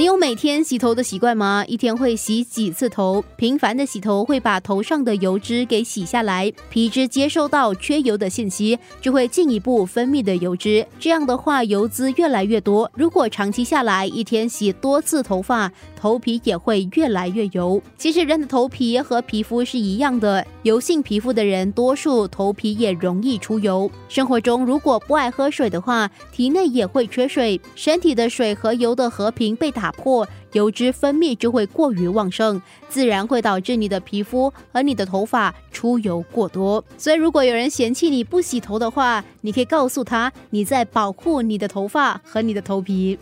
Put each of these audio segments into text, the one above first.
你有每天洗头的习惯吗？一天会洗几次头？频繁的洗头会把头上的油脂给洗下来，皮脂接收到缺油的信息，就会进一步分泌的油脂。这样的话，油脂越来越多。如果长期下来，一天洗多次头发，头皮也会越来越油。其实人的头皮和皮肤是一样的，油性皮肤的人多数头皮也容易出油。生活中如果不爱喝水的话，体内也会缺水，身体的水和油的和平被打。破油脂分泌就会过于旺盛，自然会导致你的皮肤和你的头发出油过多。所以，如果有人嫌弃你不洗头的话，你可以告诉他你在保护你的头发和你的头皮。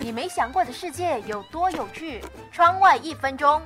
你没想过的世界有多有趣？窗外一分钟。